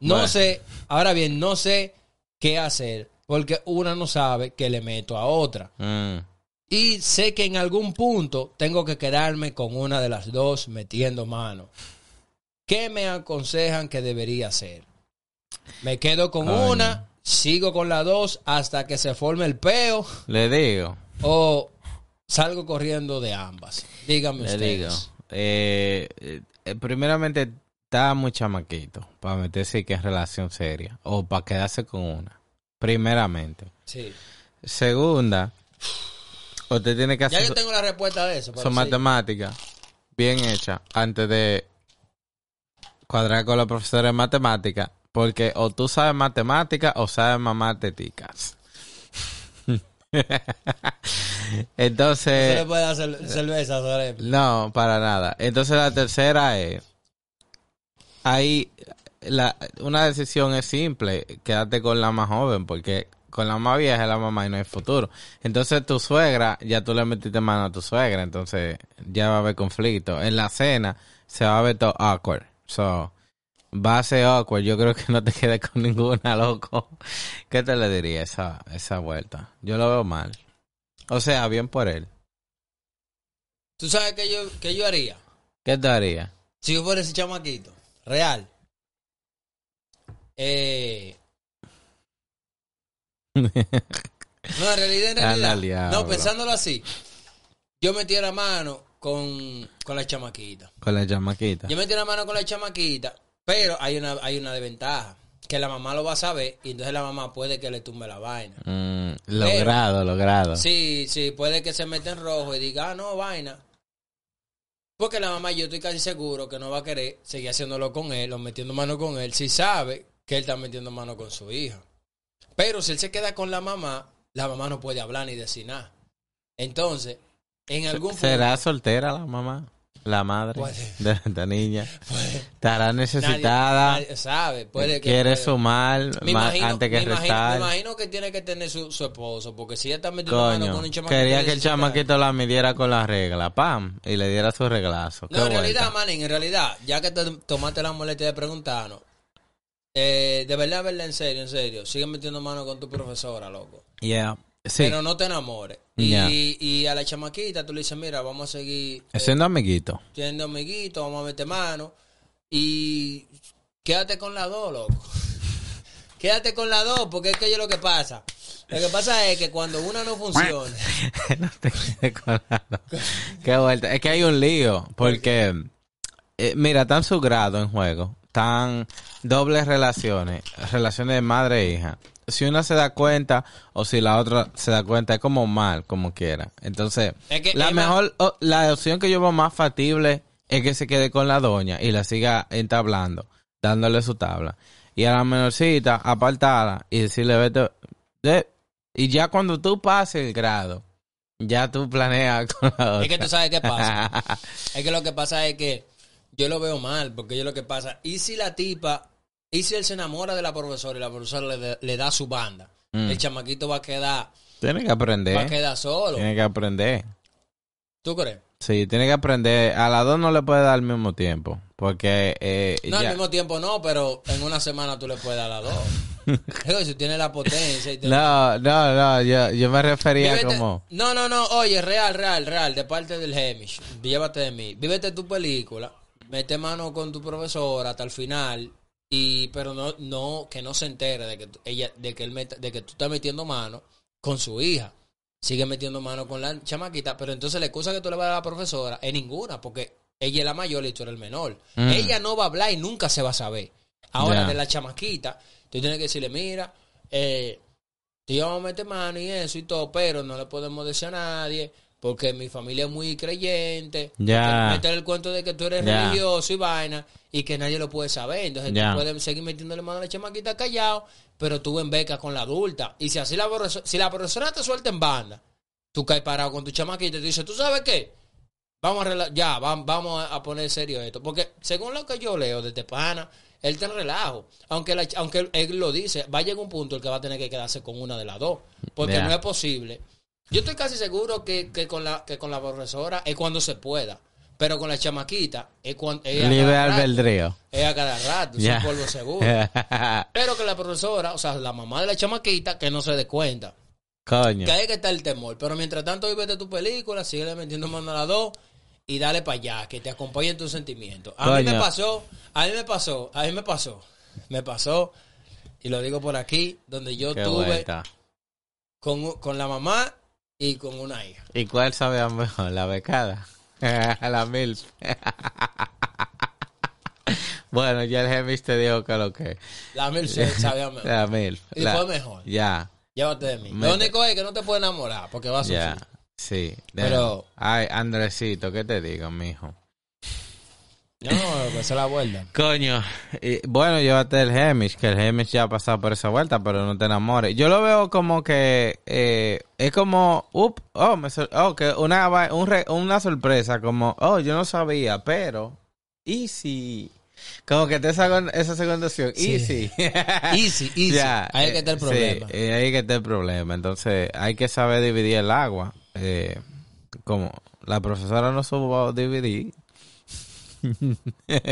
no Bueno. sé, ahora bien, no sé qué hacer porque una no sabe que le meto a otra. Mm. Y sé que en algún punto tengo que quedarme con una de las dos metiendo mano. ¿Qué me aconsejan que debería hacer? Me quedo con Coño. una, sigo con la dos hasta que se forme el peo Le digo, o salgo corriendo de ambas. Díganme le ustedes. digo. Eh, eh, primeramente, está muy chamaquito para meterse que en relación seria o para quedarse con una. Primeramente. Sí. Segunda, Usted tiene que Ya hacer yo tengo la respuesta de eso. pero su sí. matemática bien hecha antes de cuadrar con la profesora de matemática. Porque o tú sabes matemática o sabes mamar teticas. Se le Entonces, puede hacer cerveza sobre no, para nada. Entonces la tercera es, ahí la, una decisión es simple, quédate con la más joven porque con la más vieja es la mamá y no hay futuro. Entonces tu suegra, ya tú le metiste mano a tu suegra, entonces ya va a haber conflicto. En la cena se va a ver todo awkward. So, va a ser awkward. Yo creo que no te quedes con ninguna, loco. ¿Qué te le diría esa, esa vuelta? Yo lo veo mal. O sea, bien por él. ¿Tú sabes qué yo, qué yo haría? ¿Qué te haría? Si yo fuera ese chamaquito, real. Eh, no, en realidad, en realidad. No, pensándolo así. Yo metiera mano con, con la chamaquita. Con la chamaquita. Yo metiera mano con la chamaquita, pero hay una, hay una desventaja. Que la mamá lo va a saber y entonces la mamá puede que le tumbe la vaina. Mm, logrado, logrado. Sí, sí, puede que se meta en rojo y diga, ah, no, vaina. Porque la mamá, yo estoy casi seguro que no va a querer seguir haciéndolo con él o metiendo mano con él si sabe que él está metiendo mano con su hija. Pero si él se queda con la mamá, la mamá no puede hablar ni decir nada. Entonces, en algún ¿Será soltera la mamá? La madre Puede. de esta niña. Estará necesitada. nadie sabe, puede que quiere puede. sumar Me más imagino, antes que me imagino- restar. me imagino que tiene que tener su, su esposo, porque si ella está metiendo mano con un chamaquito quería que el 17 años- chamaquito la midiera con la regla, pam, y le diera su reglazo. Qué No, en vuelta. realidad, manín, en realidad, ya que te tomaste la molestia de preguntarnos, eh, de verdad, verdad, en serio, en serio, sigue metiendo mano con tu profesora, loco. Yeah. Sí, Pero no te enamores. Y, y a la chamaquita tú le dices, mira, vamos a seguir eh, siendo amiguito. siendo amiguitos, vamos a meter mano. Y quédate con las dos, loco. quédate con las dos, porque es que yo lo que pasa. Lo que pasa es que cuando una no funciona, no te quedes con la- Qué vuelta. Es que hay un lío, porque, eh, mira, están su grado en juego, están dobles relaciones, relaciones de madre e hija. Si una se da cuenta o si la otra se da cuenta, es como mal, como quiera. Entonces, Es que la mejor, la opción que yo veo más factible es que se quede con la doña y la siga entablando, dándole su tabla. Y a la menorcita, apartarla y decirle, vete, de- y ya cuando tú pases el grado, ya tú planeas con la otra. es que tú sabes qué pasa. Es que lo que pasa es que yo lo veo mal, porque yo lo que pasa, y si la tipa, y si él se enamora de la profesora y la profesora le, le da su banda, Mm. el chamaquito va a quedar, Tiene que va a aprender. quedar solo. Tiene que aprender. ¿Tú crees? Sí, tiene que aprender. A las dos no le puede dar al mismo tiempo. Porque eh, No, ya- al mismo tiempo no, pero en una semana tú le puedes dar a las dos. Digo, si tiene la potencia y tiene- No, no, no. Yo, yo me refería Vívete- como... No, no, no, oye, real, real, real, de parte del Hemish, llévate de mí. Vívete tu película, mete mano con tu profesora hasta el final, y pero no, no, que no se entere de que ella, de que él meta- de que tú estás metiendo mano con su hija. Sigue metiendo mano con la chamaquita, pero entonces la excusa que tú le vas a dar a la profesora es ninguna, porque ella es la mayor y tú eres el menor. Mm. Ella no va a hablar y nunca se va a saber. Ahora, de la chamaquita, tú tienes que decirle, mira, eh, te íbamos a meter mano y eso y todo, pero no le podemos decir a nadie porque mi familia es muy creyente. Ya. Meter el cuento de que tú eres Ya. religioso y vaina y que nadie lo puede saber. Entonces Ya. tú puedes seguir metiéndole mano a la chamaquita callado, pero tú en beca con la adulta. Y si así la si la profesora te suelta en banda, tú caes parado con tu chamaquita y te dice, ¿tú sabes qué? Vamos a ya, vam- vamos a poner serio esto. Porque según lo que yo leo de Tepana, él te relajo. Aunque, la- aunque él, lo dice, va a llegar un punto el que va a tener que quedarse con una de las dos. Porque no es posible. Yo estoy casi seguro que, que con la, que con la profesora es cuando se pueda. Pero con la chamaquita es cuando es Libre albedrío. Es a cada rato, es un polvo seguro. Pero que la profesora, o sea, la mamá de la chamaquita, que no se dé cuenta. Coño. Que ahí que está el temor. Pero mientras tanto, vete tu película, sigue metiendo mano a las dos y dale para allá, que te acompañen tus sentimientos. A mí Coño. me pasó, a mí me pasó, a mí me pasó, me pasó, y lo digo por aquí, donde yo Qué tuve con, con la mamá y con una hija. ¿Y cuál sabe mejor? ¿La becada? la mil. bueno, ya el Gemis te dijo que lo que. La mil se sabía mejor. La mil. Y La- fue mejor. Ya. Llévate de mí. Me- Lo único es que no te puedes enamorar, porque vas a Ya. sufrir. sí. Pero- Ay, Andresito, ¿qué te digo, mijo? No, que se la vuelta. Coño, y, bueno, llévate el Hemish, que el Hemish ya ha pasado por esa vuelta, pero no te enamores. Yo lo veo como que eh, es como, up, oh, me sor- oh, que una, va- un re- una sorpresa, como, oh, yo no sabía, pero, easy. Como que te esa, esa segunda opción, Sí. easy. Easy, easy. Ahí es que está el eh, problema. Sí, eh, ahí que está el problema. Entonces, hay que saber dividir el agua. Eh, como la profesora no supo dividir,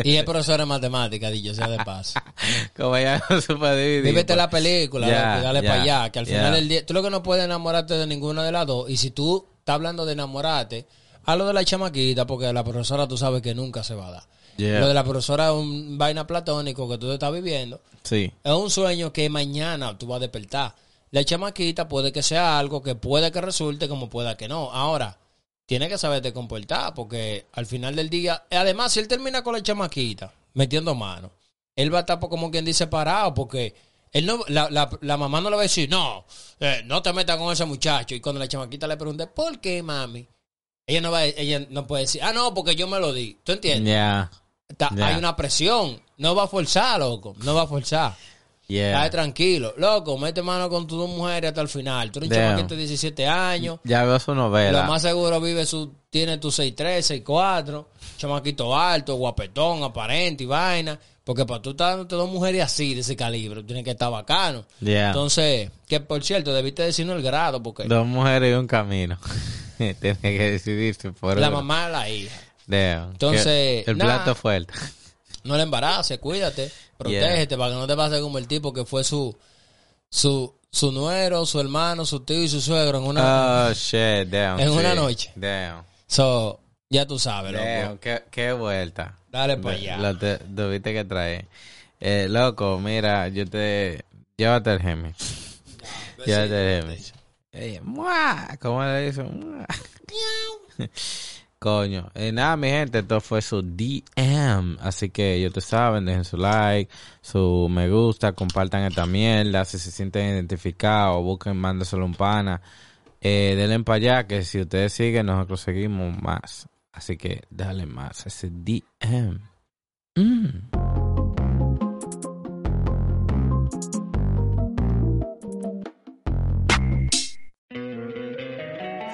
Y es profesora de matemática, dicho sea de paso. como ella no supo dividir. Vívete pues, la película, Ya, loco, y dale ya, para allá. Que al final ya. del día, tú lo que no puedes enamorarte de ninguna de las dos. Y si tú estás hablando de enamorarte, hablo de la chamaquita, porque la profesora tú sabes que nunca se va a dar. Yeah. Lo de la profesora es un vaina platónico que tú estás viviendo. Sí. Es un sueño que mañana tú vas a despertar. La chamaquita puede que sea algo que puede que resulte como pueda que no. Ahora, tiene que saberte comportar porque al final del día, además, si él termina con la chamaquita metiendo mano, él va a estar pues, como quien dice parado porque él no, la, la, la mamá no le va a decir, no, eh, no te metas con ese muchacho. Y cuando la chamaquita le pregunte, ¿por qué, mami? Ella no va, ella no puede decir, ah, no, porque yo me lo di. ¿Tú entiendes? Yeah. Está-. Hay una presión. No va a forzar, loco. No va a forzar. Yeah. Dale tranquilo. Loco, mete mano con tus dos mujeres hasta el final. Tú eres un chamaquito de 17 años. Ya veo su novela. Lo más seguro vive su... Tiene tu 6'3", 6'4". Chamaquito alto, guapetón, aparente y vaina. Porque para tú estar dándote dos mujeres así, de ese calibre, tienes que estar bacano. Yeah. Entonces, que por cierto, debiste decirnos el grado, porque Dos mujeres y un camino. Tiene que decidirse por la mamá es la hija. Damn. Entonces, Que- el nada. plato fuerte. No le embaraces, cuídate, protégete para que no te pase como el tipo que fue su su su nuero, su hermano, su tío y su suegro en una Oh, shit, damn. En una noche. Damn. so, ya tú sabes, loco. Damn, qué, qué vuelta. Dale pa' De- allá. Lo te, tuviste que traer. Eh, loco, mira, yo te... Llévate el Gemi. Llévate el. Ella, ¡mua! ¿Cómo le dice? Coño. Eh, nada, mi gente, esto fue su DM. Así que yo te saben, dejen su like, su me gusta, compartan esta mierda. Si se sienten identificados, busquen, mándaselo un pana. Eh, denle para allá, que si ustedes siguen, nosotros seguimos más. Así que dale más ese DM. Mm.